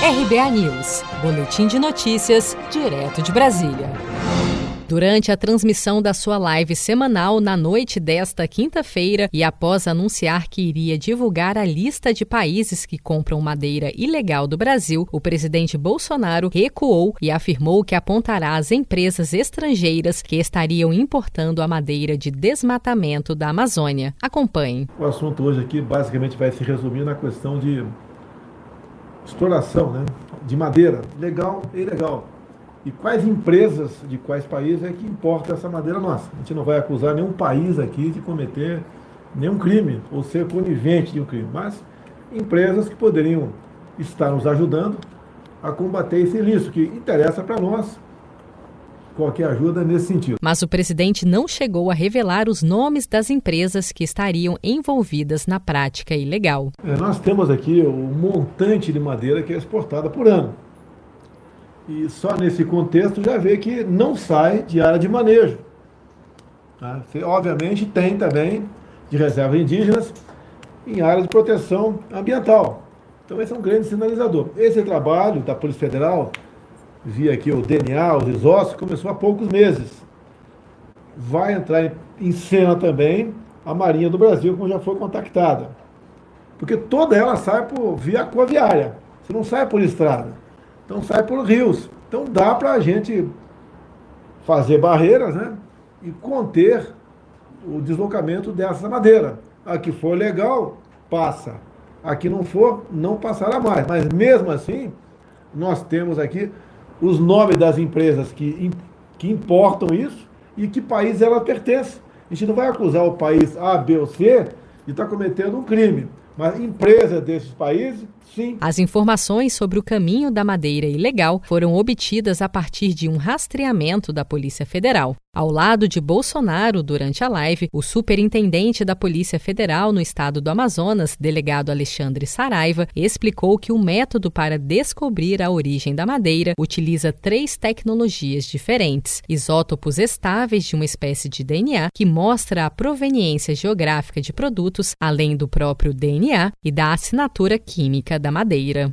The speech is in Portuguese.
RBA News, Boletim de Notícias, direto de Brasília. Durante a transmissão da sua live semanal na noite desta quinta-feira e após anunciar que iria divulgar a lista de países que compram madeira ilegal do Brasil, o presidente Bolsonaro recuou e afirmou que apontará as empresas estrangeiras que estariam importando a madeira de desmatamento da Amazônia. Acompanhe. O assunto hoje aqui basicamente vai se resumir na questão de exploração né, de madeira, legal e ilegal. E quais empresas de quais países é que importa essa madeira nossa? A gente não vai acusar nenhum país aqui de cometer nenhum crime ou ser conivente de um crime, mas empresas que poderiam estar nos ajudando a combater esse ilícito, que interessa para nós qualquer ajuda nesse sentido. Mas o presidente não chegou a revelar os nomes das empresas que estariam envolvidas na prática ilegal. É, nós temos aqui o montante de madeira que é exportada por ano. E só nesse contexto já vê que não sai de área de manejo. Tá? Obviamente tem também de reservas indígenas em área de proteção ambiental. Então esse é um grande sinalizador. Esse trabalho da Polícia Federal via aqui o DNA, os isócios, começou há poucos meses. Vai entrar em cena também a Marinha do Brasil, como já foi contactada. Porque toda ela sai por via aquaviária. Você não sai por estrada. Então sai por rios. Então dá para a gente fazer barreiras né? e conter o deslocamento dessa madeira. A que for legal, passa. A que não for, não passará mais. Mas mesmo assim, nós temos aqui os nomes das empresas que, que importam isso e que país ela pertence. A gente não vai acusar o país A, B ou C de estar tá cometendo um crime. Mas empresas desses países, sim. As informações sobre o caminho da madeira ilegal foram obtidas a partir de um rastreamento da Polícia Federal. Ao lado de Bolsonaro, durante a live, o superintendente da Polícia Federal no estado do Amazonas, delegado Alexandre Saraiva, explicou que o método para descobrir a origem da madeira utiliza três tecnologias diferentes: isótopos estáveis de uma espécie de DNA que mostra a proveniência geográfica de produtos, além do próprio DNA e da assinatura química da madeira.